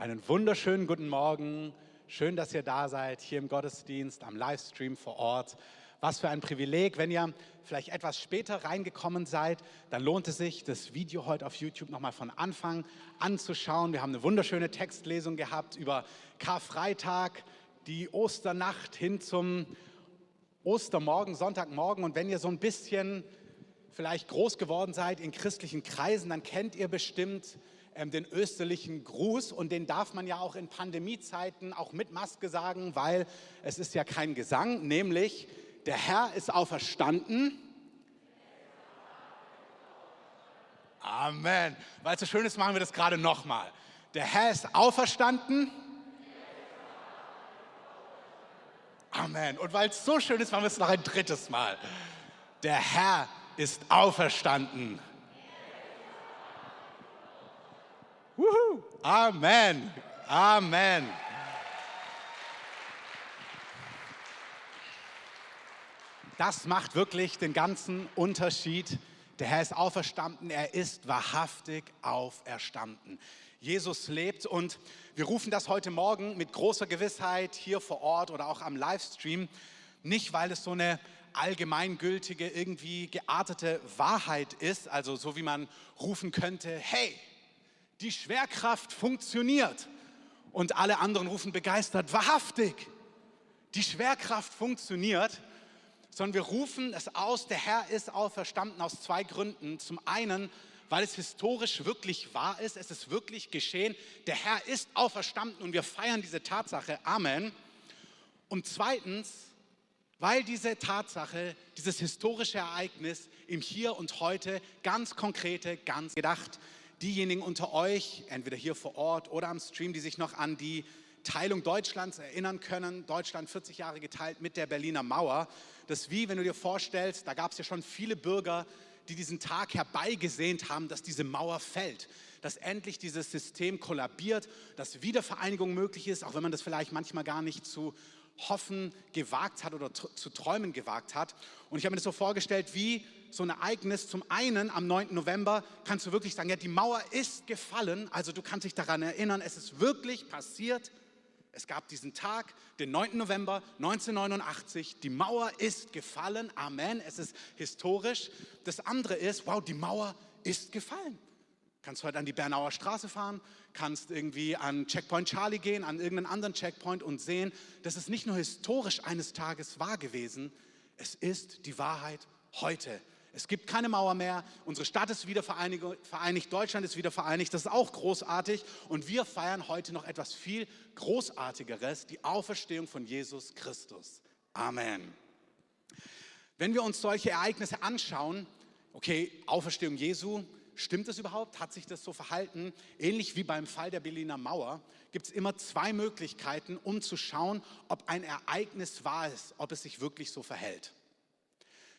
Einen wunderschönen guten Morgen. Schön, dass ihr da seid, hier im Gottesdienst, am Livestream vor Ort. Was für ein Privileg. Wenn ihr vielleicht etwas später reingekommen seid, dann lohnt es sich, das Video heute auf YouTube nochmal von Anfang anzuschauen. Wir haben eine wunderschöne Textlesung gehabt über Karfreitag, die Osternacht hin zum Ostermorgen, Sonntagmorgen. Und wenn ihr so ein bisschen vielleicht groß geworden seid in christlichen Kreisen, dann kennt ihr bestimmt ähm, den österlichen Gruß und den darf man ja auch in Pandemiezeiten auch mit Maske sagen, weil es ist ja kein Gesang, nämlich der Herr ist auferstanden. Amen. Weil es so schön ist, machen wir das gerade nochmal. Der Herr ist auferstanden. Amen. Und weil es so schön ist, machen wir es noch ein drittes Mal. Der Herr ist auferstanden. Wuhu. Amen. Amen. Das macht wirklich den ganzen Unterschied. Der Herr ist auferstanden, er ist wahrhaftig auferstanden. Jesus lebt und wir rufen das heute Morgen mit großer Gewissheit hier vor Ort oder auch am Livestream, nicht weil es so eine allgemeingültige, irgendwie geartete Wahrheit ist, also so wie man rufen könnte, hey, die Schwerkraft funktioniert. Und alle anderen rufen begeistert, wahrhaftig, die Schwerkraft funktioniert. Sondern wir rufen es aus, der Herr ist auferstanden aus zwei Gründen. Zum einen, weil es historisch wirklich wahr ist, es ist wirklich geschehen. Der Herr ist auferstanden und wir feiern diese Tatsache. Amen. Und zweitens, weil diese Tatsache, dieses historische Ereignis im Hier und Heute ganz konkrete, ganz gedacht diejenigen unter euch, entweder hier vor Ort oder am Stream, die sich noch an die Teilung Deutschlands erinnern können, Deutschland 40 Jahre geteilt mit der Berliner Mauer. Das wie, wenn du dir vorstellst, da gab es ja schon viele Bürger, die diesen Tag herbeigesehnt haben, dass diese Mauer fällt, dass endlich dieses System kollabiert, dass Wiedervereinigung möglich ist, auch wenn man das vielleicht manchmal gar nicht zu hoffen gewagt hat oder zu träumen gewagt hat. Und ich habe mir das so vorgestellt, wie so ein Ereignis. Zum einen am 9. November kannst du wirklich sagen, ja, die Mauer ist gefallen. Also du kannst dich daran erinnern, es ist wirklich passiert. Es gab diesen Tag, den 9. November 1989. Die Mauer ist gefallen. Amen. Es ist historisch. Das andere ist, wow, die Mauer ist gefallen. Kannst heute an die Bernauer Straße fahren, kannst irgendwie an Checkpoint Charlie gehen, an irgendeinen anderen Checkpoint und sehen, das ist nicht nur historisch eines Tages wahr gewesen, es ist die Wahrheit heute. Es gibt keine Mauer mehr. Unsere Stadt ist wieder vereinigt. Deutschland ist wieder vereinigt. Das ist auch großartig. Und wir feiern heute noch etwas viel Großartigeres, die Auferstehung von Jesus Christus. Amen. Wenn wir uns solche Ereignisse anschauen, okay, Auferstehung Jesu, stimmt es überhaupt? Hat sich das so verhalten? Ähnlich wie beim Fall der Berliner Mauer gibt es immer zwei Möglichkeiten, um zu schauen, ob ein Ereignis wahr ist, ob es sich wirklich so verhält.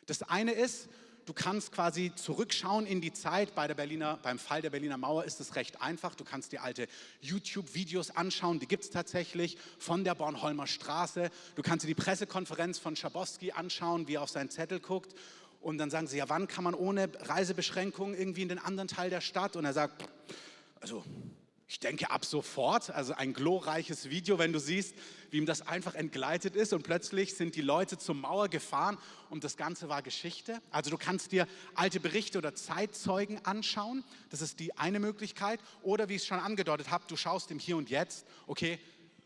Das eine ist, du kannst quasi zurückschauen in die Zeit. Bei der Berliner, beim Fall der Berliner Mauer ist es recht einfach. Du kannst dir alte YouTube-Videos anschauen, die gibt es tatsächlich von der Bornholmer Straße. Du kannst dir die Pressekonferenz von Schabowski anschauen, wie er auf seinen Zettel guckt. Und dann sagen sie, ja, wann kann man ohne Reisebeschränkungen irgendwie in den anderen Teil der Stadt? Und er sagt, also ich denke ab sofort, also ein glorreiches Video, wenn du siehst, wie ihm das einfach entgleitet ist und plötzlich sind die Leute zur Mauer gefahren und das Ganze war Geschichte. Also du kannst dir alte Berichte oder Zeitzeugen anschauen, das ist die eine Möglichkeit. Oder wie ich es schon angedeutet habe, du schaust im Hier und Jetzt, okay,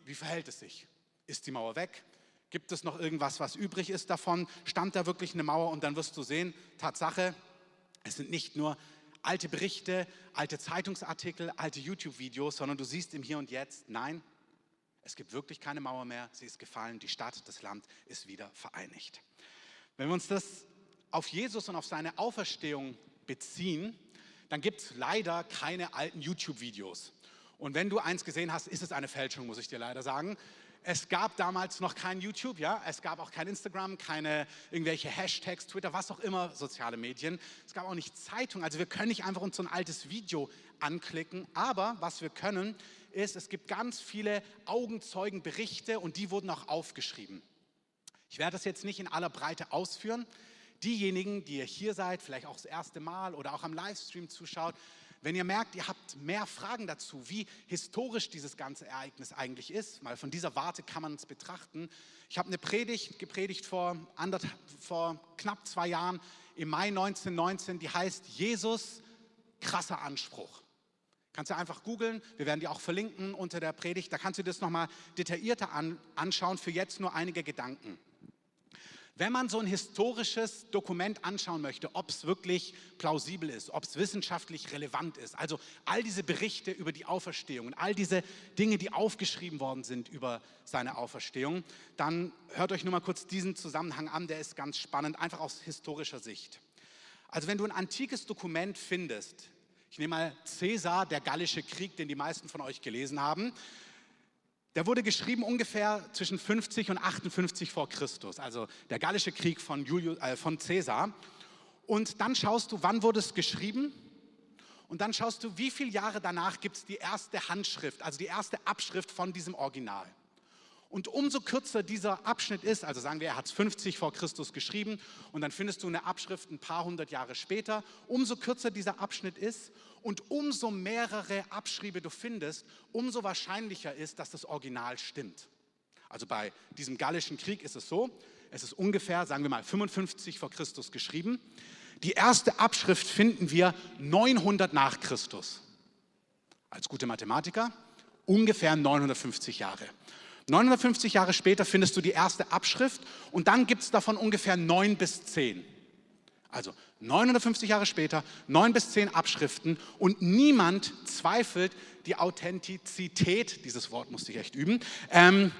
wie verhält es sich? Ist die Mauer weg? Gibt es noch irgendwas, was übrig ist davon? Stand da wirklich eine Mauer? Und dann wirst du sehen, Tatsache, es sind nicht nur alte Berichte, alte Zeitungsartikel, alte YouTube-Videos, sondern du siehst im Hier und Jetzt, nein, es gibt wirklich keine Mauer mehr, sie ist gefallen, die Stadt, das Land ist wieder vereinigt. Wenn wir uns das auf Jesus und auf seine Auferstehung beziehen, dann gibt es leider keine alten YouTube-Videos. Und wenn du eins gesehen hast, ist es eine Fälschung, muss ich dir leider sagen. Es gab damals noch kein YouTube, ja, es gab auch kein Instagram, keine irgendwelche Hashtags, Twitter, was auch immer, soziale Medien. Es gab auch nicht Zeitung, also wir können nicht einfach uns so ein altes Video anklicken, aber was wir können, ist, es gibt ganz viele Augenzeugenberichte und die wurden auch aufgeschrieben. Ich werde das jetzt nicht in aller Breite ausführen. Diejenigen, die ihr hier seid, vielleicht auch das erste Mal oder auch am Livestream zuschaut, wenn ihr merkt, ihr habt mehr Fragen dazu, wie historisch dieses ganze Ereignis eigentlich ist, mal von dieser Warte kann man es betrachten. Ich habe eine Predigt gepredigt vor, vor knapp zwei Jahren im Mai 1919, die heißt Jesus, krasser Anspruch. Kannst du einfach googeln, wir werden die auch verlinken unter der Predigt, da kannst du das nochmal detaillierter an, anschauen, für jetzt nur einige Gedanken. Wenn man so ein historisches Dokument anschauen möchte, ob es wirklich plausibel ist, ob es wissenschaftlich relevant ist, also all diese Berichte über die Auferstehung und all diese Dinge, die aufgeschrieben worden sind über seine Auferstehung, dann hört euch nur mal kurz diesen Zusammenhang an, der ist ganz spannend, einfach aus historischer Sicht. Also wenn du ein antikes Dokument findest, ich nehme mal Cäsar, der Gallische Krieg, den die meisten von euch gelesen haben, der wurde geschrieben ungefähr zwischen 50 und 58 vor Christus, also der Gallische Krieg von, Julius, äh, von Caesar. Und dann schaust du, wann wurde es geschrieben? Und dann schaust du, wie viele Jahre danach gibt es die erste Handschrift, also die erste Abschrift von diesem Original. Und umso kürzer dieser Abschnitt ist, also sagen wir, er hat es 50 vor Christus geschrieben und dann findest du eine Abschrift ein paar hundert Jahre später, umso kürzer dieser Abschnitt ist und umso mehrere Abschriebe du findest, umso wahrscheinlicher ist, dass das Original stimmt. Also bei diesem Gallischen Krieg ist es so, es ist ungefähr, sagen wir mal, 55 vor Christus geschrieben. Die erste Abschrift finden wir 900 nach Christus. Als gute Mathematiker ungefähr 950 Jahre. 950 Jahre später findest du die erste Abschrift und dann gibt es davon ungefähr neun bis zehn. Also 950 Jahre später, neun bis zehn Abschriften und niemand zweifelt die Authentizität, dieses Wort musste ich echt üben, ähm,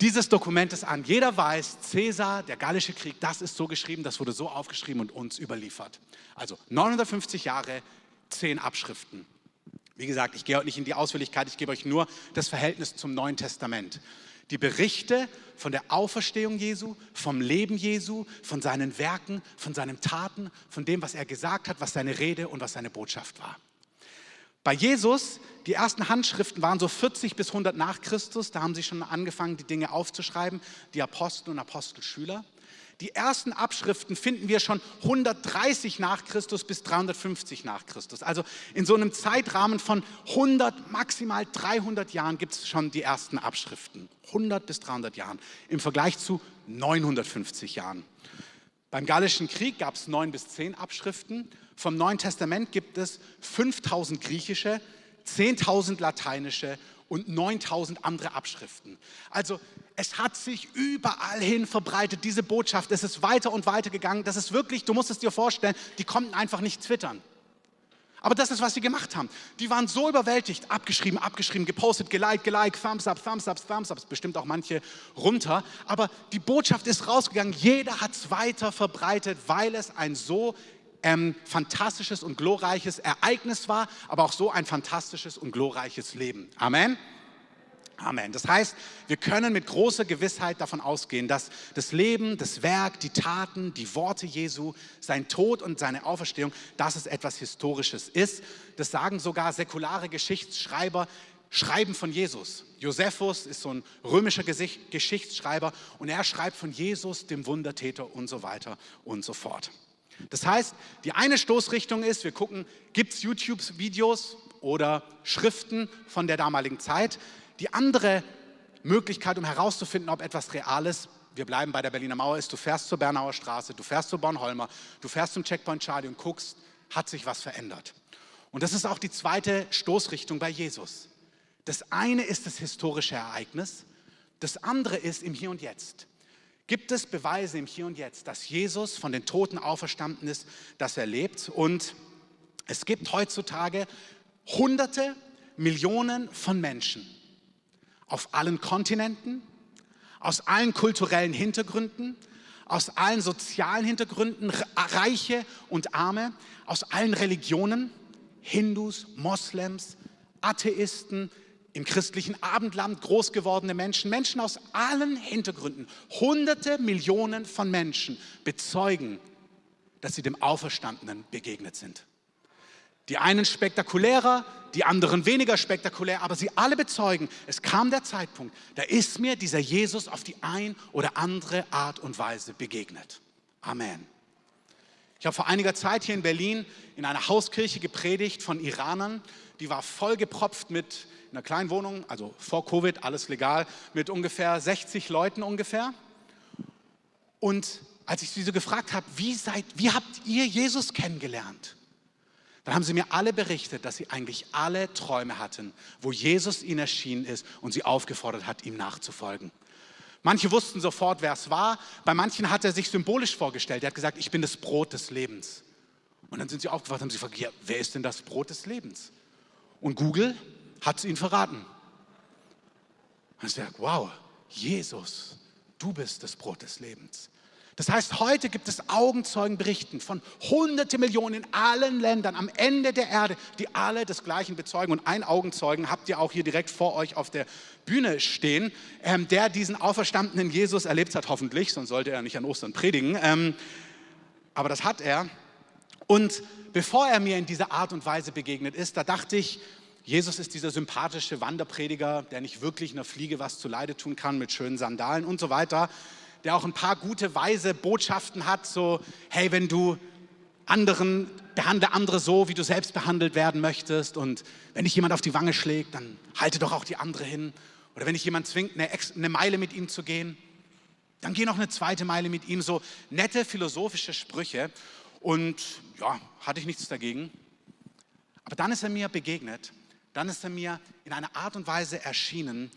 dieses Dokumentes an. Jeder weiß, Cäsar, der Gallische Krieg, das ist so geschrieben, das wurde so aufgeschrieben und uns überliefert. Also 950 Jahre, zehn Abschriften. Wie gesagt, ich gehe heute nicht in die Ausführlichkeit, ich gebe euch nur das Verhältnis zum Neuen Testament. Die Berichte von der Auferstehung Jesu, vom Leben Jesu, von seinen Werken, von seinen Taten, von dem, was er gesagt hat, was seine Rede und was seine Botschaft war. Bei Jesus, die ersten Handschriften waren so 40 bis 100 nach Christus, da haben sie schon angefangen, die Dinge aufzuschreiben, die Apostel und Apostelschüler. Die ersten Abschriften finden wir schon 130 nach Christus bis 350 nach Christus. Also in so einem Zeitrahmen von 100, maximal 300 Jahren gibt es schon die ersten Abschriften. 100 bis 300 Jahren im Vergleich zu 950 Jahren. Beim Gallischen Krieg gab es neun bis zehn Abschriften. Vom Neuen Testament gibt es 5000 griechische, 10.000 lateinische und 9000 andere Abschriften. Also es hat sich überall hin verbreitet, diese Botschaft. Es ist weiter und weiter gegangen. Das ist wirklich, du musst es dir vorstellen, die konnten einfach nicht twittern. Aber das ist, was sie gemacht haben. Die waren so überwältigt, abgeschrieben, abgeschrieben, gepostet, geliked, geliked, Thumbs up, Thumbs up, Thumbs up, bestimmt auch manche runter. Aber die Botschaft ist rausgegangen. Jeder hat es weiter verbreitet, weil es ein so ähm, fantastisches und glorreiches Ereignis war, aber auch so ein fantastisches und glorreiches Leben. Amen. Amen. Das heißt, wir können mit großer Gewissheit davon ausgehen, dass das Leben, das Werk, die Taten, die Worte Jesu, sein Tod und seine Auferstehung, dass es etwas Historisches ist. Das sagen sogar säkulare Geschichtsschreiber, schreiben von Jesus. Josephus ist so ein römischer Geschichtsschreiber und er schreibt von Jesus, dem Wundertäter und so weiter und so fort. Das heißt, die eine Stoßrichtung ist, wir gucken, gibt es YouTube-Videos oder Schriften von der damaligen Zeit. Die andere Möglichkeit, um herauszufinden, ob etwas real ist, wir bleiben bei der Berliner Mauer, ist, du fährst zur Bernauer Straße, du fährst zur Bornholmer, du fährst zum Checkpoint Charlie und guckst, hat sich was verändert. Und das ist auch die zweite Stoßrichtung bei Jesus. Das eine ist das historische Ereignis, das andere ist im Hier und Jetzt. Gibt es Beweise im Hier und Jetzt, dass Jesus von den Toten auferstanden ist, dass er lebt? Und es gibt heutzutage Hunderte, Millionen von Menschen auf allen Kontinenten, aus allen kulturellen Hintergründen, aus allen sozialen Hintergründen, Reiche und Arme, aus allen Religionen, Hindus, Moslems, Atheisten, im christlichen Abendland groß gewordene Menschen, Menschen aus allen Hintergründen, hunderte Millionen von Menschen bezeugen, dass sie dem Auferstandenen begegnet sind. Die einen spektakulärer, die anderen weniger spektakulär, aber sie alle bezeugen, es kam der Zeitpunkt, da ist mir dieser Jesus auf die ein oder andere Art und Weise begegnet. Amen. Ich habe vor einiger Zeit hier in Berlin in einer Hauskirche gepredigt von Iranern. Die war vollgepropft mit einer kleinen Wohnung, also vor Covid, alles legal, mit ungefähr 60 Leuten ungefähr. Und als ich sie so gefragt habe, wie, seid, wie habt ihr Jesus kennengelernt? Dann haben sie mir alle berichtet, dass sie eigentlich alle Träume hatten, wo Jesus ihnen erschienen ist und sie aufgefordert hat, ihm nachzufolgen. Manche wussten sofort, wer es war. Bei manchen hat er sich symbolisch vorgestellt. Er hat gesagt, ich bin das Brot des Lebens. Und dann sind sie aufgewacht und haben sie gefragt, ja, wer ist denn das Brot des Lebens? Und Google hat es ihnen verraten. Und ich sage, wow, Jesus, du bist das Brot des Lebens. Das heißt, heute gibt es Augenzeugenberichten von hunderte Millionen in allen Ländern am Ende der Erde, die alle das Gleiche bezeugen. Und ein Augenzeugen habt ihr auch hier direkt vor euch auf der Bühne stehen, ähm, der diesen auferstandenen Jesus erlebt hat, hoffentlich, sonst sollte er nicht an Ostern predigen. Ähm, aber das hat er. Und bevor er mir in dieser Art und Weise begegnet ist, da dachte ich, Jesus ist dieser sympathische Wanderprediger, der nicht wirklich einer Fliege was zu Leide tun kann mit schönen Sandalen und so weiter der auch ein paar gute, weise Botschaften hat, so, hey, wenn du anderen, behandle andere so, wie du selbst behandelt werden möchtest und wenn dich jemand auf die Wange schlägt, dann halte doch auch die andere hin. Oder wenn dich jemand zwingt, eine, eine Meile mit ihm zu gehen, dann geh noch eine zweite Meile mit ihm. So nette philosophische Sprüche. Und ja, hatte ich nichts dagegen. Aber dann ist er mir begegnet. Dann ist er mir in einer Art und Weise erschienen.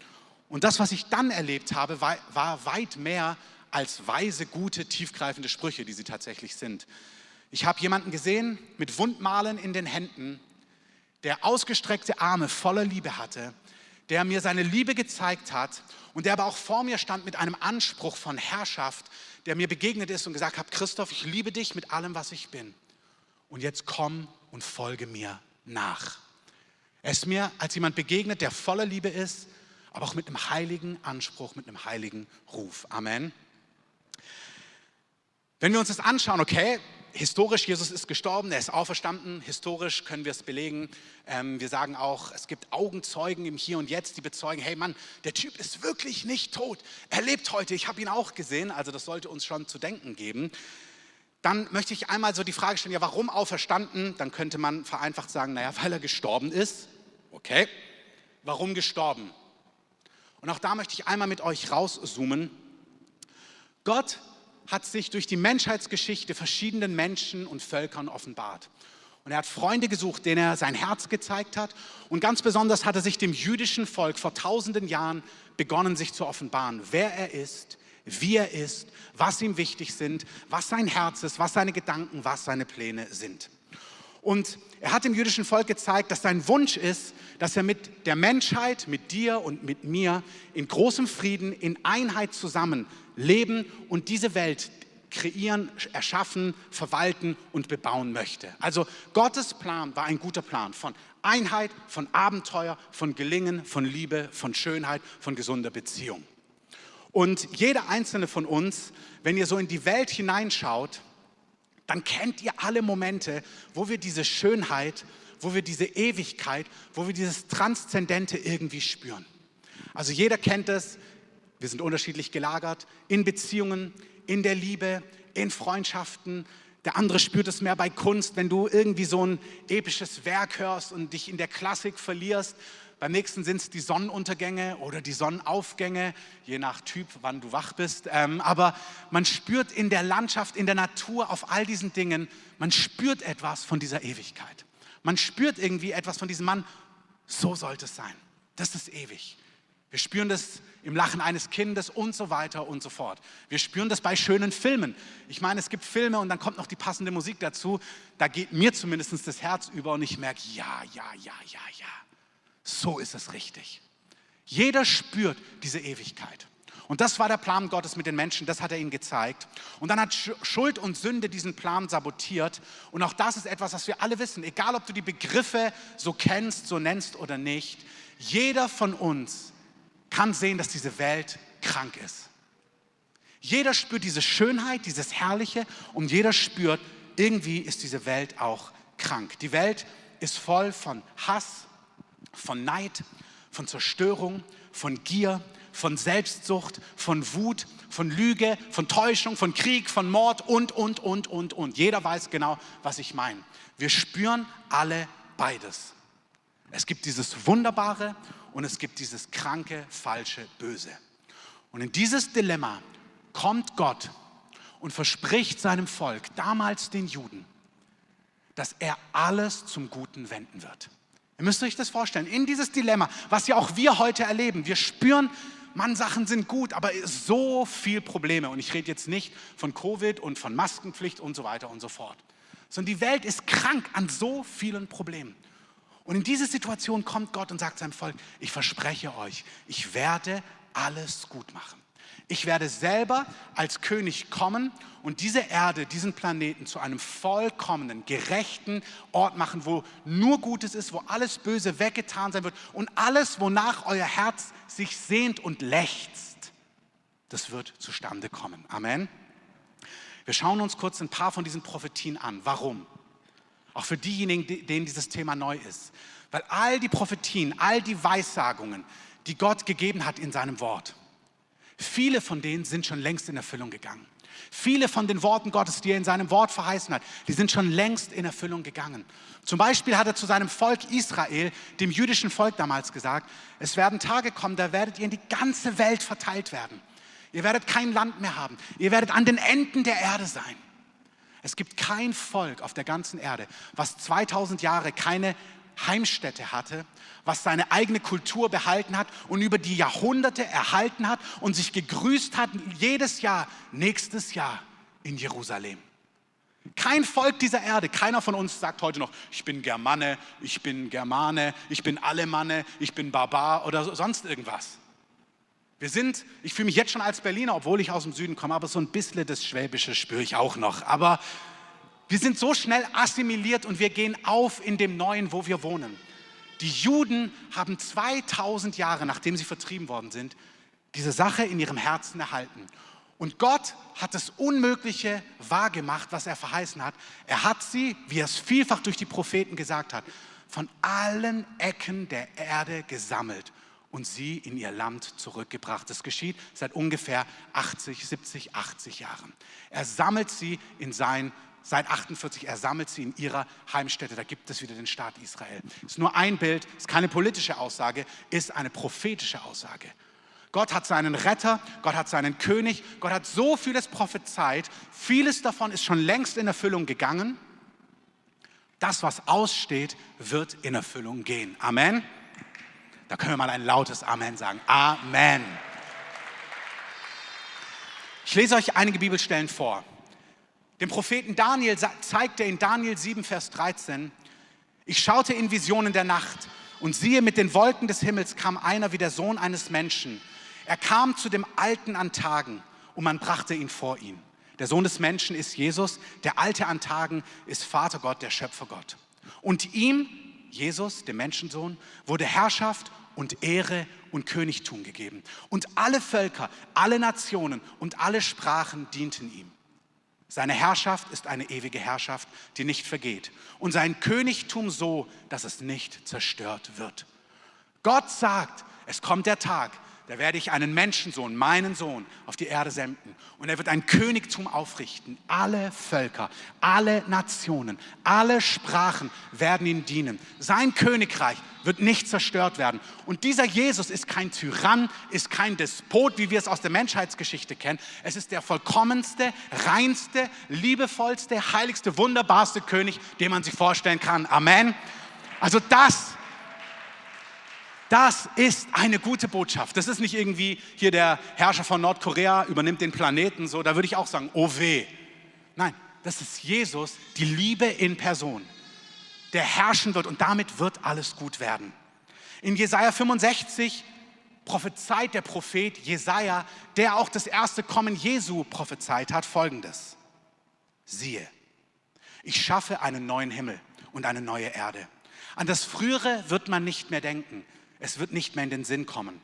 Und das, was ich dann erlebt habe, war, war weit mehr als weise, gute, tiefgreifende Sprüche, die sie tatsächlich sind. Ich habe jemanden gesehen mit Wundmalen in den Händen, der ausgestreckte Arme voller Liebe hatte, der mir seine Liebe gezeigt hat und der aber auch vor mir stand mit einem Anspruch von Herrschaft, der mir begegnet ist und gesagt hat, Christoph, ich liebe dich mit allem, was ich bin. Und jetzt komm und folge mir nach. Er ist mir als jemand begegnet, der voller Liebe ist, aber auch mit einem heiligen Anspruch, mit einem heiligen Ruf. Amen. Wenn wir uns das anschauen, okay, historisch, Jesus ist gestorben, er ist auferstanden, historisch können wir es belegen. Ähm, wir sagen auch, es gibt Augenzeugen im Hier und Jetzt, die bezeugen, hey Mann, der Typ ist wirklich nicht tot, er lebt heute, ich habe ihn auch gesehen, also das sollte uns schon zu denken geben. Dann möchte ich einmal so die Frage stellen, ja, warum auferstanden? Dann könnte man vereinfacht sagen, naja, weil er gestorben ist. Okay, warum gestorben? Und auch da möchte ich einmal mit euch rauszoomen. Gott hat sich durch die Menschheitsgeschichte verschiedenen Menschen und Völkern offenbart. Und er hat Freunde gesucht, denen er sein Herz gezeigt hat. Und ganz besonders hat er sich dem jüdischen Volk vor tausenden Jahren begonnen, sich zu offenbaren, wer er ist, wie er ist, was ihm wichtig sind, was sein Herz ist, was seine Gedanken, was seine Pläne sind. Und er hat dem jüdischen Volk gezeigt, dass sein Wunsch ist, dass er mit der Menschheit, mit dir und mit mir in großem Frieden, in Einheit zusammen leben und diese Welt kreieren, erschaffen, verwalten und bebauen möchte. Also Gottes Plan war ein guter Plan von Einheit, von Abenteuer, von Gelingen, von Liebe, von Schönheit, von gesunder Beziehung. Und jeder einzelne von uns, wenn ihr so in die Welt hineinschaut, dann kennt ihr alle Momente, wo wir diese Schönheit, wo wir diese Ewigkeit, wo wir dieses Transzendente irgendwie spüren. Also jeder kennt es, wir sind unterschiedlich gelagert, in Beziehungen, in der Liebe, in Freundschaften. Der andere spürt es mehr bei Kunst, wenn du irgendwie so ein episches Werk hörst und dich in der Klassik verlierst. Beim nächsten sind es die Sonnenuntergänge oder die Sonnenaufgänge, je nach Typ, wann du wach bist. Ähm, aber man spürt in der Landschaft, in der Natur, auf all diesen Dingen, man spürt etwas von dieser Ewigkeit. Man spürt irgendwie etwas von diesem Mann, so sollte es sein. Das ist ewig. Wir spüren das im Lachen eines Kindes und so weiter und so fort. Wir spüren das bei schönen Filmen. Ich meine, es gibt Filme und dann kommt noch die passende Musik dazu. Da geht mir zumindest das Herz über und ich merke, ja, ja, ja, ja, ja. So ist es richtig. Jeder spürt diese Ewigkeit. Und das war der Plan Gottes mit den Menschen, das hat er ihnen gezeigt. Und dann hat Schuld und Sünde diesen Plan sabotiert. Und auch das ist etwas, was wir alle wissen, egal ob du die Begriffe so kennst, so nennst oder nicht. Jeder von uns kann sehen, dass diese Welt krank ist. Jeder spürt diese Schönheit, dieses Herrliche und jeder spürt, irgendwie ist diese Welt auch krank. Die Welt ist voll von Hass, von Neid, von Zerstörung, von Gier, von Selbstsucht, von Wut, von Lüge, von Täuschung, von Krieg, von Mord und, und, und, und, und. Jeder weiß genau, was ich meine. Wir spüren alle beides. Es gibt dieses Wunderbare und es gibt dieses kranke, falsche, böse. Und in dieses Dilemma kommt Gott und verspricht seinem Volk, damals den Juden, dass er alles zum Guten wenden wird. Ihr müsst euch das vorstellen, in dieses Dilemma, was ja auch wir heute erleben. Wir spüren, Mann, Sachen sind gut, aber so viel Probleme. Und ich rede jetzt nicht von Covid und von Maskenpflicht und so weiter und so fort. Sondern die Welt ist krank an so vielen Problemen. Und in diese Situation kommt Gott und sagt seinem Volk, ich verspreche euch, ich werde alles gut machen. Ich werde selber als König kommen und diese Erde, diesen Planeten zu einem vollkommenen, gerechten Ort machen, wo nur Gutes ist, wo alles Böse weggetan sein wird und alles, wonach euer Herz sich sehnt und lechzt, das wird zustande kommen. Amen. Wir schauen uns kurz ein paar von diesen Prophetien an. Warum? Auch für diejenigen, denen dieses Thema neu ist. Weil all die Prophetien, all die Weissagungen, die Gott gegeben hat in seinem Wort, Viele von denen sind schon längst in Erfüllung gegangen. Viele von den Worten Gottes, die er in seinem Wort verheißen hat, die sind schon längst in Erfüllung gegangen. Zum Beispiel hat er zu seinem Volk Israel, dem jüdischen Volk damals gesagt, es werden Tage kommen, da werdet ihr in die ganze Welt verteilt werden. Ihr werdet kein Land mehr haben. Ihr werdet an den Enden der Erde sein. Es gibt kein Volk auf der ganzen Erde, was 2000 Jahre keine Heimstätte hatte, was seine eigene Kultur behalten hat und über die Jahrhunderte erhalten hat und sich gegrüßt hat jedes Jahr, nächstes Jahr in Jerusalem. Kein Volk dieser Erde, keiner von uns sagt heute noch, ich bin Germane, ich bin Germane, ich bin Alemanne, ich bin Barbar oder sonst irgendwas. Wir sind, ich fühle mich jetzt schon als Berliner, obwohl ich aus dem Süden komme, aber so ein bisschen das Schwäbische spüre ich auch noch. Aber wir sind so schnell assimiliert und wir gehen auf in dem Neuen, wo wir wohnen. Die Juden haben 2000 Jahre, nachdem sie vertrieben worden sind, diese Sache in ihrem Herzen erhalten. Und Gott hat das Unmögliche wahrgemacht, was er verheißen hat. Er hat sie, wie er es vielfach durch die Propheten gesagt hat, von allen Ecken der Erde gesammelt und sie in ihr Land zurückgebracht. Das geschieht seit ungefähr 80, 70, 80 Jahren. Er sammelt sie in sein seit 48, er sammelt sie in ihrer Heimstätte. Da gibt es wieder den Staat Israel. Ist nur ein Bild, ist keine politische Aussage, ist eine prophetische Aussage. Gott hat seinen Retter, Gott hat seinen König, Gott hat so vieles prophezeit. Vieles davon ist schon längst in Erfüllung gegangen. Das, was aussteht, wird in Erfüllung gehen. Amen. Da können wir mal ein lautes Amen sagen. Amen. Ich lese euch einige Bibelstellen vor. Dem Propheten Daniel zeigt er in Daniel 7, Vers 13, ich schaute in Visionen der Nacht und siehe, mit den Wolken des Himmels kam einer wie der Sohn eines Menschen. Er kam zu dem Alten an Tagen und man brachte ihn vor ihn. Der Sohn des Menschen ist Jesus, der Alte an Tagen ist Vater Gott, der Schöpfergott. Und ihm, Jesus, dem Menschensohn, wurde Herrschaft und Ehre und Königtum gegeben. Und alle Völker, alle Nationen und alle Sprachen dienten ihm. Seine Herrschaft ist eine ewige Herrschaft, die nicht vergeht. Und sein Königtum so, dass es nicht zerstört wird. Gott sagt, es kommt der Tag, da werde ich einen Menschensohn, meinen Sohn, auf die Erde senden. Und er wird ein Königtum aufrichten. Alle Völker, alle Nationen, alle Sprachen werden ihm dienen. Sein Königreich wird nicht zerstört werden. Und dieser Jesus ist kein Tyrann, ist kein Despot, wie wir es aus der Menschheitsgeschichte kennen. Es ist der vollkommenste, reinste, liebevollste, heiligste, wunderbarste König, den man sich vorstellen kann. Amen. Also das das ist eine gute Botschaft. Das ist nicht irgendwie hier der Herrscher von Nordkorea übernimmt den Planeten, so, da würde ich auch sagen, oh weh. Nein, das ist Jesus, die Liebe in Person, der herrschen wird und damit wird alles gut werden. In Jesaja 65 prophezeit der Prophet Jesaja, der auch das erste Kommen Jesu prophezeit hat, folgendes: Siehe, ich schaffe einen neuen Himmel und eine neue Erde. An das Frühere wird man nicht mehr denken. Es wird nicht mehr in den Sinn kommen.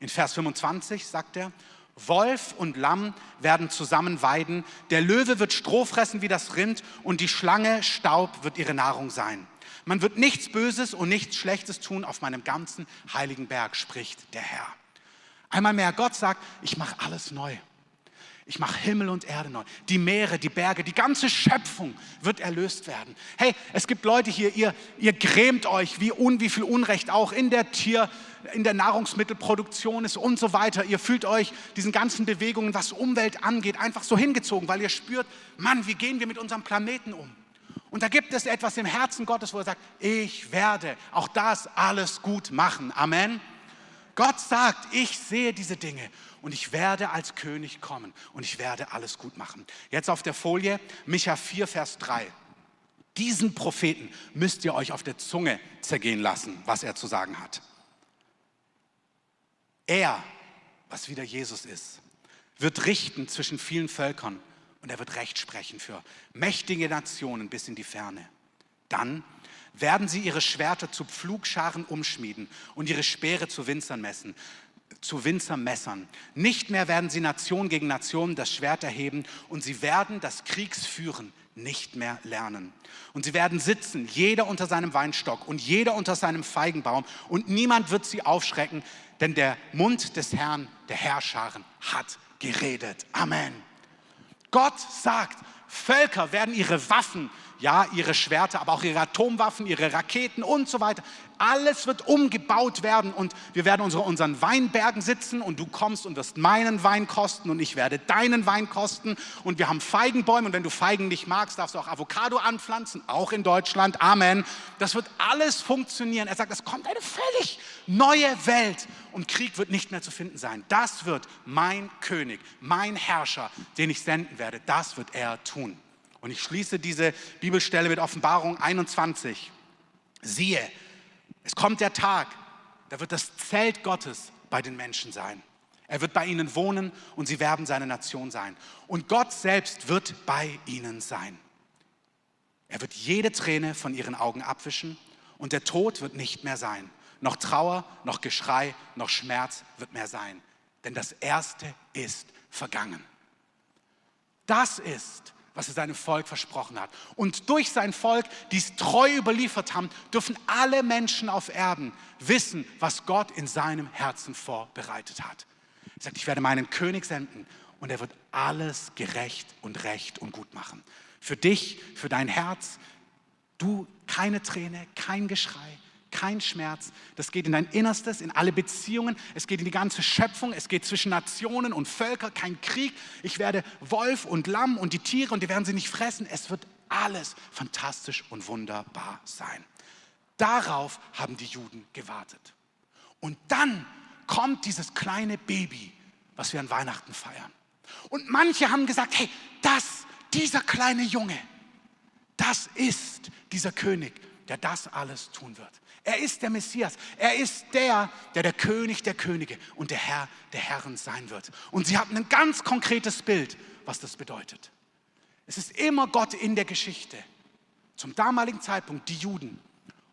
In Vers 25 sagt er, Wolf und Lamm werden zusammen weiden, der Löwe wird Stroh fressen wie das Rind und die Schlange Staub wird ihre Nahrung sein. Man wird nichts Böses und nichts Schlechtes tun auf meinem ganzen heiligen Berg, spricht der Herr. Einmal mehr, Gott sagt, ich mache alles neu. Ich mache Himmel und Erde neu. Die Meere, die Berge, die ganze Schöpfung wird erlöst werden. Hey, es gibt Leute hier, ihr, ihr grämt euch, wie, un, wie viel Unrecht auch in der Tier, in der Nahrungsmittelproduktion ist und so weiter. Ihr fühlt euch diesen ganzen Bewegungen, was Umwelt angeht, einfach so hingezogen, weil ihr spürt, Mann, wie gehen wir mit unserem Planeten um? Und da gibt es etwas im Herzen Gottes, wo er sagt, ich werde auch das alles gut machen. Amen. Gott sagt, ich sehe diese Dinge und ich werde als König kommen und ich werde alles gut machen. Jetzt auf der Folie, Micha 4, Vers 3. Diesen Propheten müsst ihr euch auf der Zunge zergehen lassen, was er zu sagen hat. Er, was wieder Jesus ist, wird richten zwischen vielen Völkern und er wird Recht sprechen für mächtige Nationen bis in die Ferne. Dann werden sie ihre Schwerter zu Pflugscharen umschmieden und ihre Speere zu Winzern messen zu Winzermessern. Nicht mehr werden sie Nation gegen Nation das Schwert erheben und sie werden das Kriegsführen nicht mehr lernen. Und sie werden sitzen, jeder unter seinem Weinstock und jeder unter seinem Feigenbaum und niemand wird sie aufschrecken, denn der Mund des Herrn, der Herrscharen, hat geredet. Amen. Gott sagt, Völker werden ihre Waffen ja, ihre Schwerter, aber auch ihre Atomwaffen, ihre Raketen und so weiter. Alles wird umgebaut werden und wir werden unsere, unseren Weinbergen sitzen und du kommst und wirst meinen Wein kosten und ich werde deinen Wein kosten und wir haben Feigenbäume und wenn du Feigen nicht magst, darfst du auch Avocado anpflanzen, auch in Deutschland. Amen. Das wird alles funktionieren. Er sagt, es kommt eine völlig neue Welt und Krieg wird nicht mehr zu finden sein. Das wird mein König, mein Herrscher, den ich senden werde. Das wird er tun. Und ich schließe diese Bibelstelle mit Offenbarung 21. Siehe, es kommt der Tag, da wird das Zelt Gottes bei den Menschen sein. Er wird bei ihnen wohnen und sie werden seine Nation sein. Und Gott selbst wird bei ihnen sein. Er wird jede Träne von ihren Augen abwischen und der Tod wird nicht mehr sein. Noch Trauer, noch Geschrei, noch Schmerz wird mehr sein. Denn das Erste ist vergangen. Das ist was er seinem Volk versprochen hat. Und durch sein Volk, die es treu überliefert haben, dürfen alle Menschen auf Erden wissen, was Gott in seinem Herzen vorbereitet hat. Er sagt, ich werde meinen König senden und er wird alles gerecht und recht und gut machen. Für dich, für dein Herz, du keine Träne, kein Geschrei, kein Schmerz. Das geht in dein Innerstes, in alle Beziehungen. Es geht in die ganze Schöpfung. Es geht zwischen Nationen und Völkern. Kein Krieg. Ich werde Wolf und Lamm und die Tiere und die werden sie nicht fressen. Es wird alles fantastisch und wunderbar sein. Darauf haben die Juden gewartet. Und dann kommt dieses kleine Baby, was wir an Weihnachten feiern. Und manche haben gesagt, hey, das, dieser kleine Junge, das ist dieser König, der das alles tun wird. Er ist der Messias. Er ist der, der der König der Könige und der Herr der Herren sein wird. Und sie hatten ein ganz konkretes Bild, was das bedeutet. Es ist immer Gott in der Geschichte. Zum damaligen Zeitpunkt die Juden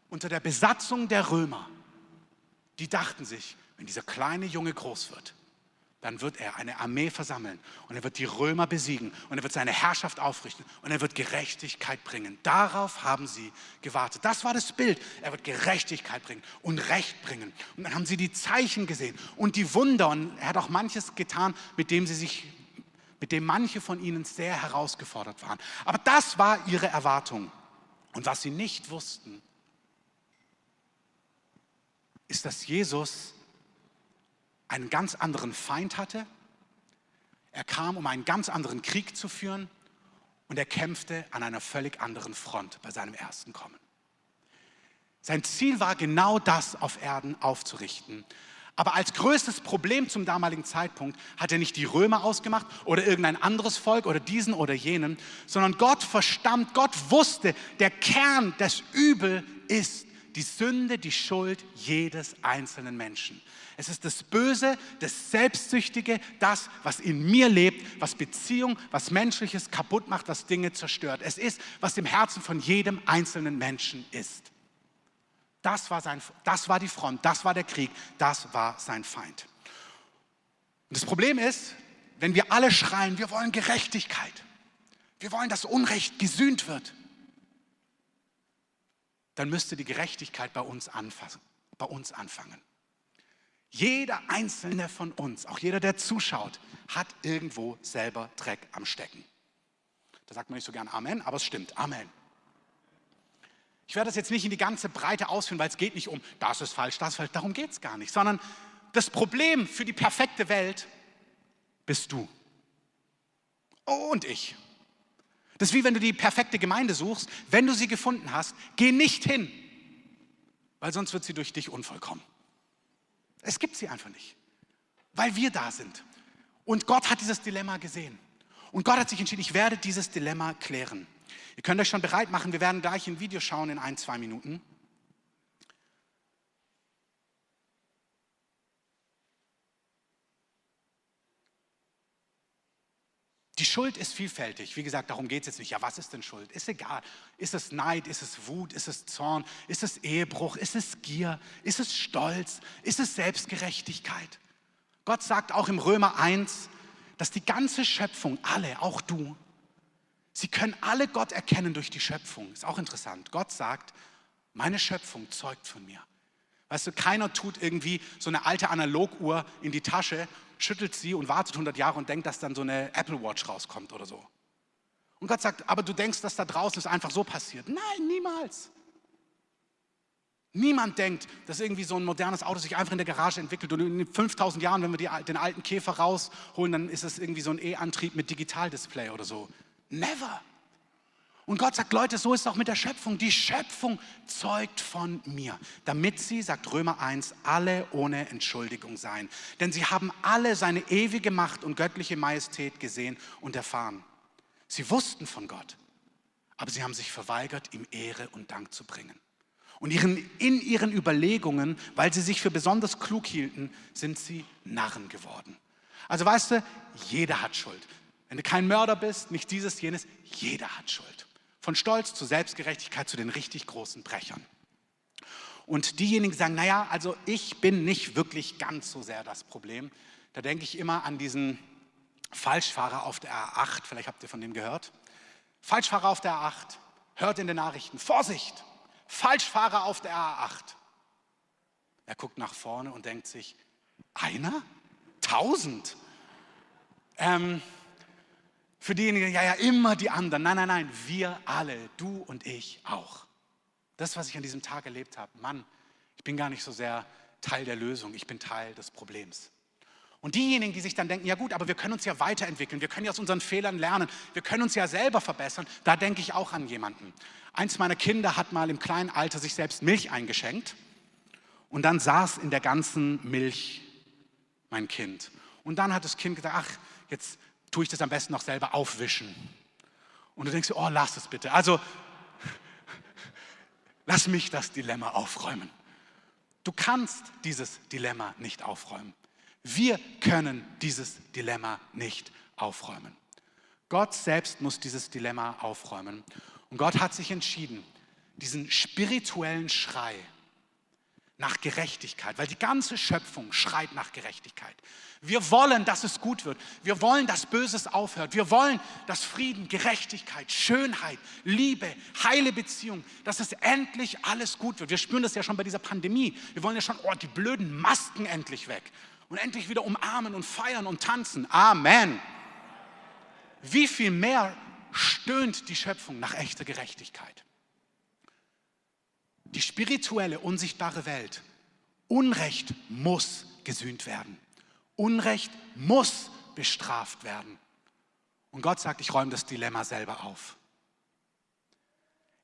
unter der Besatzung der Römer, die dachten sich, wenn dieser kleine Junge groß wird, dann wird er eine Armee versammeln und er wird die Römer besiegen und er wird seine Herrschaft aufrichten und er wird Gerechtigkeit bringen. Darauf haben sie gewartet. Das war das Bild. Er wird Gerechtigkeit bringen und Recht bringen. Und dann haben sie die Zeichen gesehen und die Wunder und er hat auch manches getan, mit dem sie sich mit dem manche von ihnen sehr herausgefordert waren. Aber das war ihre Erwartung. Und was sie nicht wussten, ist, dass Jesus einen ganz anderen Feind hatte. Er kam, um einen ganz anderen Krieg zu führen und er kämpfte an einer völlig anderen Front bei seinem ersten Kommen. Sein Ziel war genau das auf Erden aufzurichten. Aber als größtes Problem zum damaligen Zeitpunkt hat er nicht die Römer ausgemacht oder irgendein anderes Volk oder diesen oder jenen, sondern Gott verstand, Gott wusste, der Kern des Übel ist die Sünde, die Schuld jedes einzelnen Menschen. Es ist das Böse, das Selbstsüchtige, das, was in mir lebt, was Beziehung, was Menschliches kaputt macht, was Dinge zerstört. Es ist, was im Herzen von jedem einzelnen Menschen ist. Das war, sein, das war die Front, das war der Krieg, das war sein Feind. Und das Problem ist, wenn wir alle schreien, wir wollen Gerechtigkeit, wir wollen, dass Unrecht gesühnt wird, dann müsste die Gerechtigkeit bei uns, anfassen, bei uns anfangen. Jeder einzelne von uns, auch jeder, der zuschaut, hat irgendwo selber Dreck am Stecken. Da sagt man nicht so gern Amen, aber es stimmt. Amen. Ich werde das jetzt nicht in die ganze Breite ausführen, weil es geht nicht um, das ist falsch, das ist falsch, darum geht es gar nicht, sondern das Problem für die perfekte Welt bist du. und ich. Das ist wie wenn du die perfekte Gemeinde suchst. Wenn du sie gefunden hast, geh nicht hin, weil sonst wird sie durch dich unvollkommen. Es gibt sie einfach nicht, weil wir da sind. Und Gott hat dieses Dilemma gesehen. Und Gott hat sich entschieden, ich werde dieses Dilemma klären. Ihr könnt euch schon bereit machen, wir werden gleich ein Video schauen in ein, zwei Minuten. Die Schuld ist vielfältig. Wie gesagt, darum geht es jetzt nicht. Ja, was ist denn Schuld? Ist egal. Ist es Neid? Ist es Wut? Ist es Zorn? Ist es Ehebruch? Ist es Gier? Ist es Stolz? Ist es Selbstgerechtigkeit? Gott sagt auch im Römer 1, dass die ganze Schöpfung, alle, auch du, sie können alle Gott erkennen durch die Schöpfung. Ist auch interessant. Gott sagt, meine Schöpfung zeugt von mir. Weißt du, keiner tut irgendwie so eine alte Analoguhr in die Tasche schüttelt sie und wartet 100 Jahre und denkt, dass dann so eine Apple Watch rauskommt oder so. Und Gott sagt, aber du denkst, dass da draußen es einfach so passiert. Nein, niemals. Niemand denkt, dass irgendwie so ein modernes Auto sich einfach in der Garage entwickelt und in 5000 Jahren, wenn wir die, den alten Käfer rausholen, dann ist es irgendwie so ein E-Antrieb mit Digitaldisplay oder so. Never. Und Gott sagt, Leute, so ist es auch mit der Schöpfung. Die Schöpfung zeugt von mir, damit sie, sagt Römer 1, alle ohne Entschuldigung seien. Denn sie haben alle seine ewige Macht und göttliche Majestät gesehen und erfahren. Sie wussten von Gott, aber sie haben sich verweigert, ihm Ehre und Dank zu bringen. Und ihren, in ihren Überlegungen, weil sie sich für besonders klug hielten, sind sie Narren geworden. Also weißt du, jeder hat Schuld. Wenn du kein Mörder bist, nicht dieses, jenes, jeder hat Schuld. Von Stolz zu Selbstgerechtigkeit zu den richtig großen Brechern. Und diejenigen sagen, naja, also ich bin nicht wirklich ganz so sehr das Problem. Da denke ich immer an diesen Falschfahrer auf der A8, vielleicht habt ihr von dem gehört. Falschfahrer auf der A8, hört in den Nachrichten, Vorsicht, Falschfahrer auf der A8. Er guckt nach vorne und denkt sich, einer? Tausend? Ähm, für diejenigen, ja, ja, immer die anderen. Nein, nein, nein, wir alle, du und ich auch. Das, was ich an diesem Tag erlebt habe, Mann, ich bin gar nicht so sehr Teil der Lösung, ich bin Teil des Problems. Und diejenigen, die sich dann denken, ja gut, aber wir können uns ja weiterentwickeln, wir können ja aus unseren Fehlern lernen, wir können uns ja selber verbessern, da denke ich auch an jemanden. Eins meiner Kinder hat mal im kleinen Alter sich selbst Milch eingeschenkt und dann saß in der ganzen Milch mein Kind. Und dann hat das Kind gesagt, ach, jetzt tue ich das am besten noch selber aufwischen. Und du denkst, oh, lass es bitte. Also, lass mich das Dilemma aufräumen. Du kannst dieses Dilemma nicht aufräumen. Wir können dieses Dilemma nicht aufräumen. Gott selbst muss dieses Dilemma aufräumen. Und Gott hat sich entschieden, diesen spirituellen Schrei nach Gerechtigkeit, weil die ganze Schöpfung schreit nach Gerechtigkeit. Wir wollen, dass es gut wird. Wir wollen, dass Böses aufhört. Wir wollen, dass Frieden, Gerechtigkeit, Schönheit, Liebe, heile Beziehung, dass es endlich alles gut wird. Wir spüren das ja schon bei dieser Pandemie. Wir wollen ja schon, oh, die blöden Masken endlich weg und endlich wieder umarmen und feiern und tanzen. Amen. Wie viel mehr stöhnt die Schöpfung nach echter Gerechtigkeit? Die spirituelle, unsichtbare Welt. Unrecht muss gesühnt werden. Unrecht muss bestraft werden. Und Gott sagt, ich räume das Dilemma selber auf.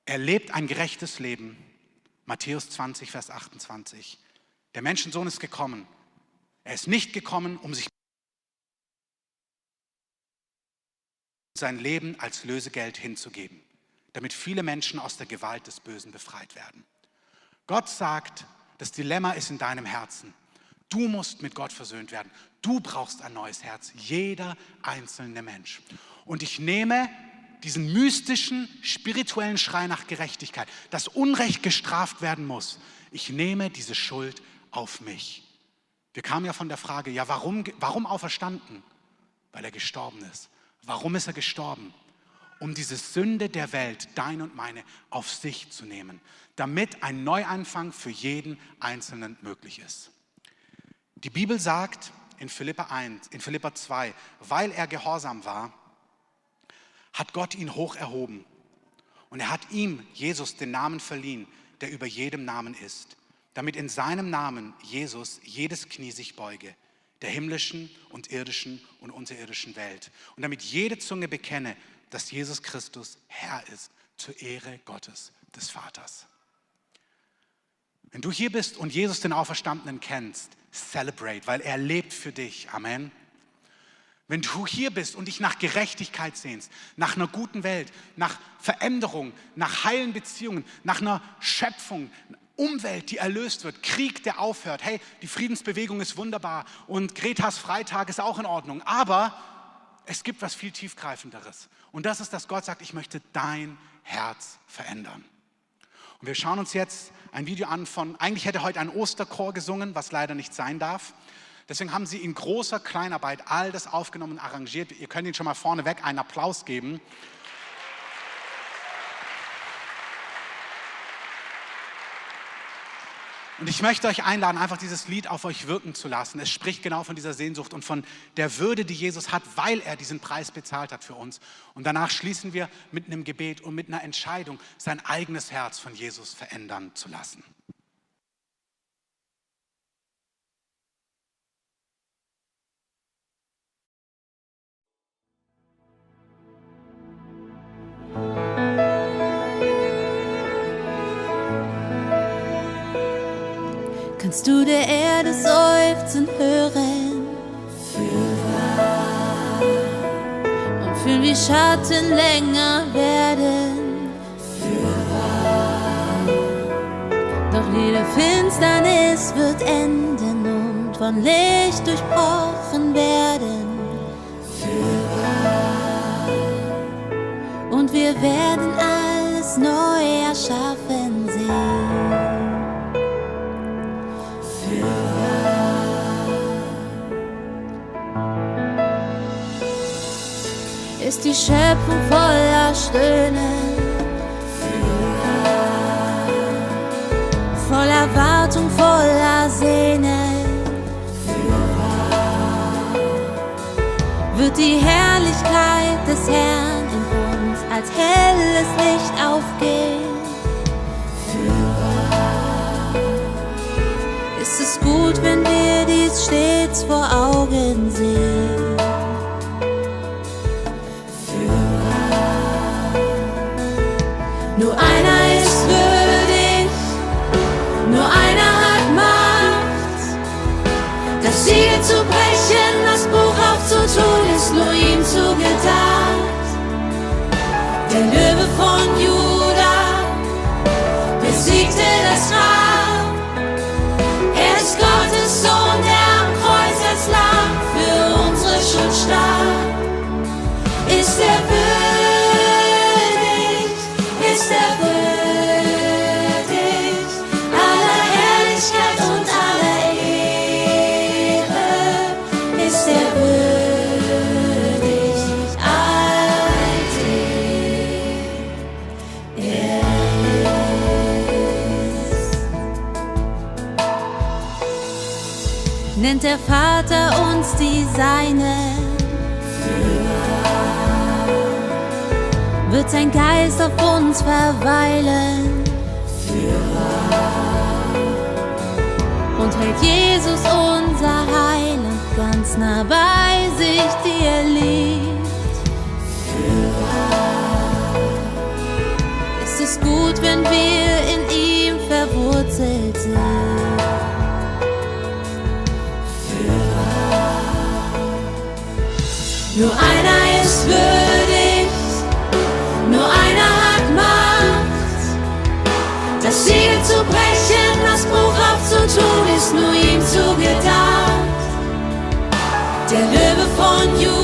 Er lebt ein gerechtes Leben. Matthäus 20, Vers 28. Der Menschensohn ist gekommen. Er ist nicht gekommen, um sich sein Leben als Lösegeld hinzugeben, damit viele Menschen aus der Gewalt des Bösen befreit werden. Gott sagt, das Dilemma ist in deinem Herzen. Du musst mit Gott versöhnt werden. Du brauchst ein neues Herz, jeder einzelne Mensch. Und ich nehme diesen mystischen, spirituellen Schrei nach Gerechtigkeit, dass Unrecht gestraft werden muss. Ich nehme diese Schuld auf mich. Wir kamen ja von der Frage, ja, warum, warum auferstanden? Weil er gestorben ist. Warum ist er gestorben? Um diese Sünde der Welt, dein und meine, auf sich zu nehmen, damit ein Neuanfang für jeden Einzelnen möglich ist. Die Bibel sagt in Philippa 1, in Philippa 2, weil er gehorsam war, hat Gott ihn hoch erhoben. Und er hat ihm, Jesus, den Namen verliehen, der über jedem Namen ist, damit in seinem Namen, Jesus, jedes Knie sich beuge, der himmlischen und irdischen und unterirdischen Welt. Und damit jede Zunge bekenne, dass Jesus Christus Herr ist, zur Ehre Gottes, des Vaters. Wenn du hier bist und Jesus den Auferstandenen kennst, celebrate, weil er lebt für dich. Amen. Wenn du hier bist und dich nach Gerechtigkeit sehnst, nach einer guten Welt, nach Veränderung, nach heilen Beziehungen, nach einer Schöpfung, Umwelt, die erlöst wird, Krieg, der aufhört. Hey, die Friedensbewegung ist wunderbar und Gretas Freitag ist auch in Ordnung. Aber es gibt was viel tiefgreifenderes. Und das ist, dass Gott sagt, ich möchte dein Herz verändern. Und wir schauen uns jetzt ein Video an von, eigentlich hätte heute ein Osterchor gesungen, was leider nicht sein darf. Deswegen haben sie in großer Kleinarbeit all das aufgenommen und arrangiert. Ihr könnt ihnen schon mal vorneweg einen Applaus geben. Und ich möchte euch einladen, einfach dieses Lied auf euch wirken zu lassen. Es spricht genau von dieser Sehnsucht und von der Würde, die Jesus hat, weil er diesen Preis bezahlt hat für uns. Und danach schließen wir mit einem Gebet und mit einer Entscheidung, sein eigenes Herz von Jesus verändern zu lassen. Kannst du der Erde seufzen hören. Fürwahr. Und fühlen, wie Schatten länger werden. Fürwahr. Doch jede Finsternis wird enden und von Licht durchbrochen werden. Fürwahr. Und wir werden alles neu erschaffen ist die Schöpfung voller Stöhnen. Voller Wartung, voller Sehnen. Wird die Herrlichkeit des Herrn in uns als helles Licht aufgehen. Ist es gut, wenn wir dies stets vor Augen sehen? Nennt der Vater uns die Seine. wird sein Geist auf uns verweilen. Und hält Jesus unser Heiland ganz nah bei sich, die er liebt. Ist es gut, wenn wir in aufzutun, ist nur ihm zugedacht. Der Löwe von Juda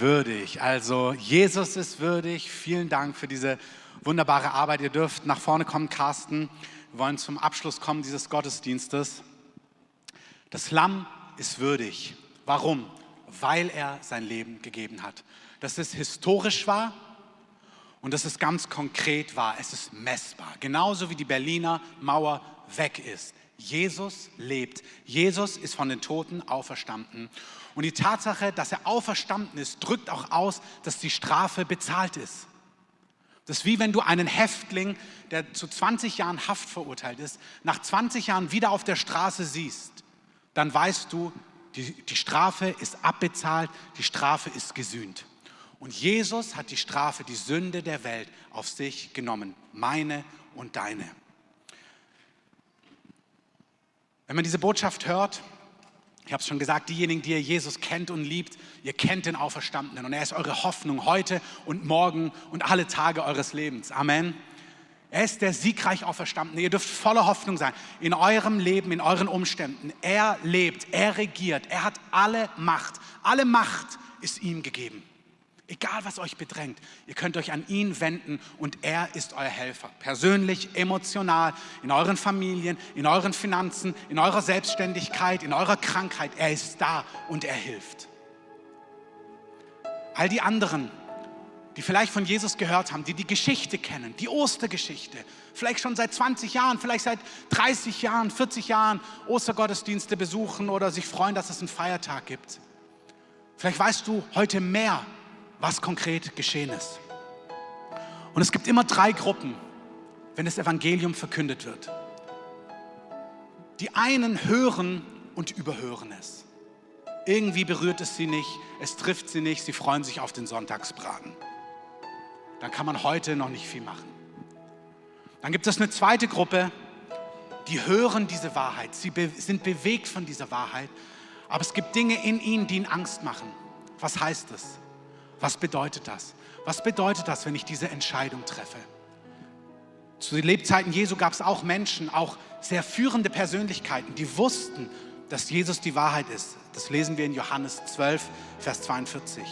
würdig. Also Jesus ist würdig. Vielen Dank für diese wunderbare Arbeit. Ihr dürft nach vorne kommen, Carsten. Wir wollen zum Abschluss kommen dieses Gottesdienstes. Das Lamm ist würdig. Warum? Weil er sein Leben gegeben hat. Das ist historisch wahr und das ist ganz konkret wahr. Es ist messbar. Genauso wie die Berliner Mauer weg ist. Jesus lebt. Jesus ist von den Toten auferstanden. Und die Tatsache, dass er auferstanden ist, drückt auch aus, dass die Strafe bezahlt ist. Das ist wie wenn du einen Häftling, der zu 20 Jahren Haft verurteilt ist, nach 20 Jahren wieder auf der Straße siehst. Dann weißt du, die, die Strafe ist abbezahlt, die Strafe ist gesühnt. Und Jesus hat die Strafe, die Sünde der Welt auf sich genommen, meine und deine. Wenn man diese Botschaft hört, ich habe es schon gesagt, diejenigen, die ihr Jesus kennt und liebt, ihr kennt den Auferstandenen und er ist eure Hoffnung heute und morgen und alle Tage eures Lebens. Amen. Er ist der siegreich Auferstandene. Ihr dürft voller Hoffnung sein in eurem Leben, in euren Umständen. Er lebt, er regiert, er hat alle Macht. Alle Macht ist ihm gegeben. Egal was euch bedrängt, ihr könnt euch an ihn wenden und er ist euer Helfer. Persönlich, emotional, in euren Familien, in euren Finanzen, in eurer Selbstständigkeit, in eurer Krankheit. Er ist da und er hilft. All die anderen, die vielleicht von Jesus gehört haben, die die Geschichte kennen, die Ostergeschichte, vielleicht schon seit 20 Jahren, vielleicht seit 30 Jahren, 40 Jahren Ostergottesdienste besuchen oder sich freuen, dass es einen Feiertag gibt. Vielleicht weißt du heute mehr, was konkret geschehen ist. Und es gibt immer drei Gruppen, wenn das Evangelium verkündet wird. Die einen hören und überhören es. Irgendwie berührt es sie nicht, es trifft sie nicht, sie freuen sich auf den Sonntagsbraten. Dann kann man heute noch nicht viel machen. Dann gibt es eine zweite Gruppe, die hören diese Wahrheit, sie be sind bewegt von dieser Wahrheit, aber es gibt Dinge in ihnen, die ihnen Angst machen. Was heißt das? Was bedeutet das? Was bedeutet das, wenn ich diese Entscheidung treffe? Zu den Lebzeiten Jesu gab es auch Menschen, auch sehr führende Persönlichkeiten, die wussten, dass Jesus die Wahrheit ist. Das lesen wir in Johannes 12, Vers 42.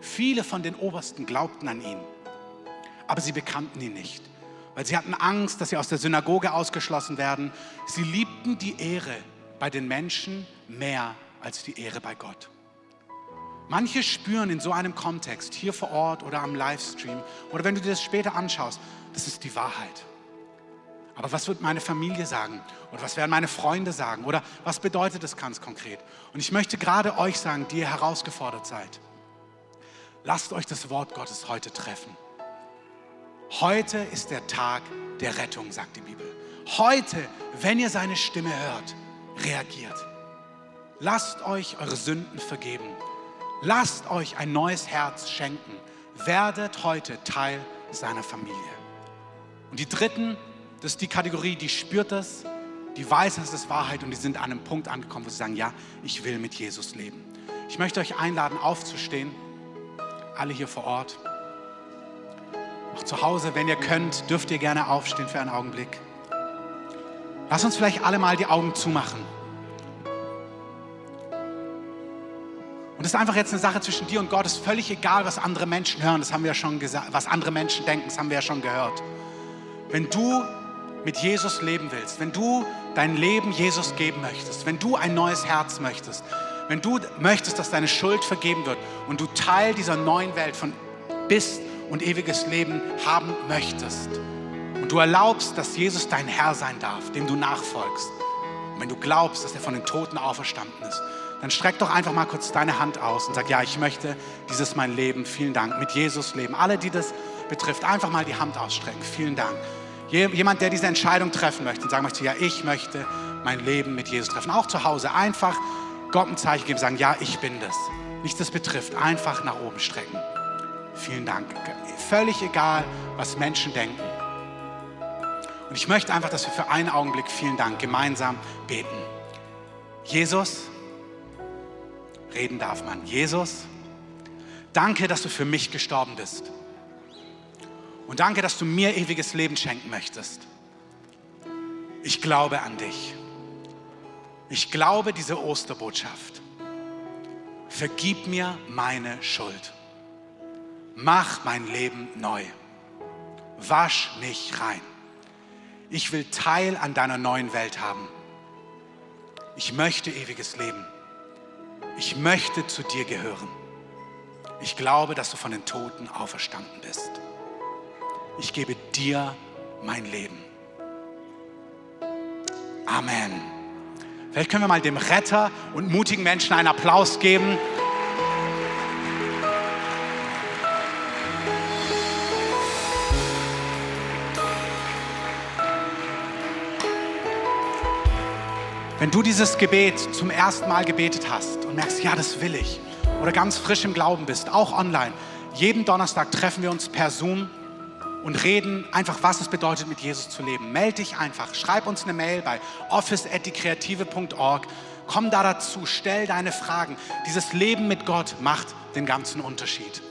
Viele von den Obersten glaubten an ihn, aber sie bekannten ihn nicht, weil sie hatten Angst, dass sie aus der Synagoge ausgeschlossen werden. Sie liebten die Ehre bei den Menschen mehr als die Ehre bei Gott. Manche spüren in so einem Kontext, hier vor Ort oder am Livestream, oder wenn du dir das später anschaust, das ist die Wahrheit. Aber was wird meine Familie sagen? Oder was werden meine Freunde sagen? Oder was bedeutet das ganz konkret? Und ich möchte gerade euch sagen, die ihr herausgefordert seid, lasst euch das Wort Gottes heute treffen. Heute ist der Tag der Rettung, sagt die Bibel. Heute, wenn ihr seine Stimme hört, reagiert. Lasst euch eure Sünden vergeben. Lasst euch ein neues Herz schenken. Werdet heute Teil seiner Familie. Und die dritten, das ist die Kategorie, die spürt das, die weiß, es ist Wahrheit und die sind an einem Punkt angekommen, wo sie sagen, ja, ich will mit Jesus leben. Ich möchte euch einladen, aufzustehen, alle hier vor Ort. Auch zu Hause, wenn ihr könnt, dürft ihr gerne aufstehen für einen Augenblick. Lass uns vielleicht alle mal die Augen zumachen. Und das ist einfach jetzt eine Sache zwischen dir und Gott. Es ist völlig egal, was andere Menschen hören. Das haben wir ja schon gesagt. Was andere Menschen denken, das haben wir ja schon gehört. Wenn du mit Jesus leben willst, wenn du dein Leben Jesus geben möchtest, wenn du ein neues Herz möchtest, wenn du möchtest, dass deine Schuld vergeben wird und du Teil dieser neuen Welt von bist und ewiges Leben haben möchtest und du erlaubst, dass Jesus dein Herr sein darf, dem du nachfolgst, und wenn du glaubst, dass er von den Toten auferstanden ist, dann streck doch einfach mal kurz deine Hand aus und sag, ja, ich möchte dieses mein Leben, vielen Dank, mit Jesus leben. Alle, die das betrifft, einfach mal die Hand ausstrecken, vielen Dank. Jemand, der diese Entscheidung treffen möchte und sagen möchte, ja, ich möchte mein Leben mit Jesus treffen. Auch zu Hause einfach Gott ein Zeichen geben, sagen, ja, ich bin das. Nichts das betrifft, einfach nach oben strecken. Vielen Dank. Völlig egal, was Menschen denken. Und ich möchte einfach, dass wir für einen Augenblick, vielen Dank, gemeinsam beten. Jesus, reden darf man. Jesus, danke, dass du für mich gestorben bist. Und danke, dass du mir ewiges Leben schenken möchtest. Ich glaube an dich. Ich glaube diese Osterbotschaft. Vergib mir meine Schuld. Mach mein Leben neu. Wasch mich rein. Ich will Teil an deiner neuen Welt haben. Ich möchte ewiges Leben. Ich möchte zu dir gehören. Ich glaube, dass du von den Toten auferstanden bist. Ich gebe dir mein Leben. Amen. Vielleicht können wir mal dem Retter und mutigen Menschen einen Applaus geben. Wenn du dieses Gebet zum ersten Mal gebetet hast und merkst, ja, das will ich, oder ganz frisch im Glauben bist, auch online, jeden Donnerstag treffen wir uns per Zoom und reden einfach, was es bedeutet, mit Jesus zu leben. Meld dich einfach, schreib uns eine Mail bei office.dekreative.org. Komm da dazu, stell deine Fragen. Dieses Leben mit Gott macht den ganzen Unterschied.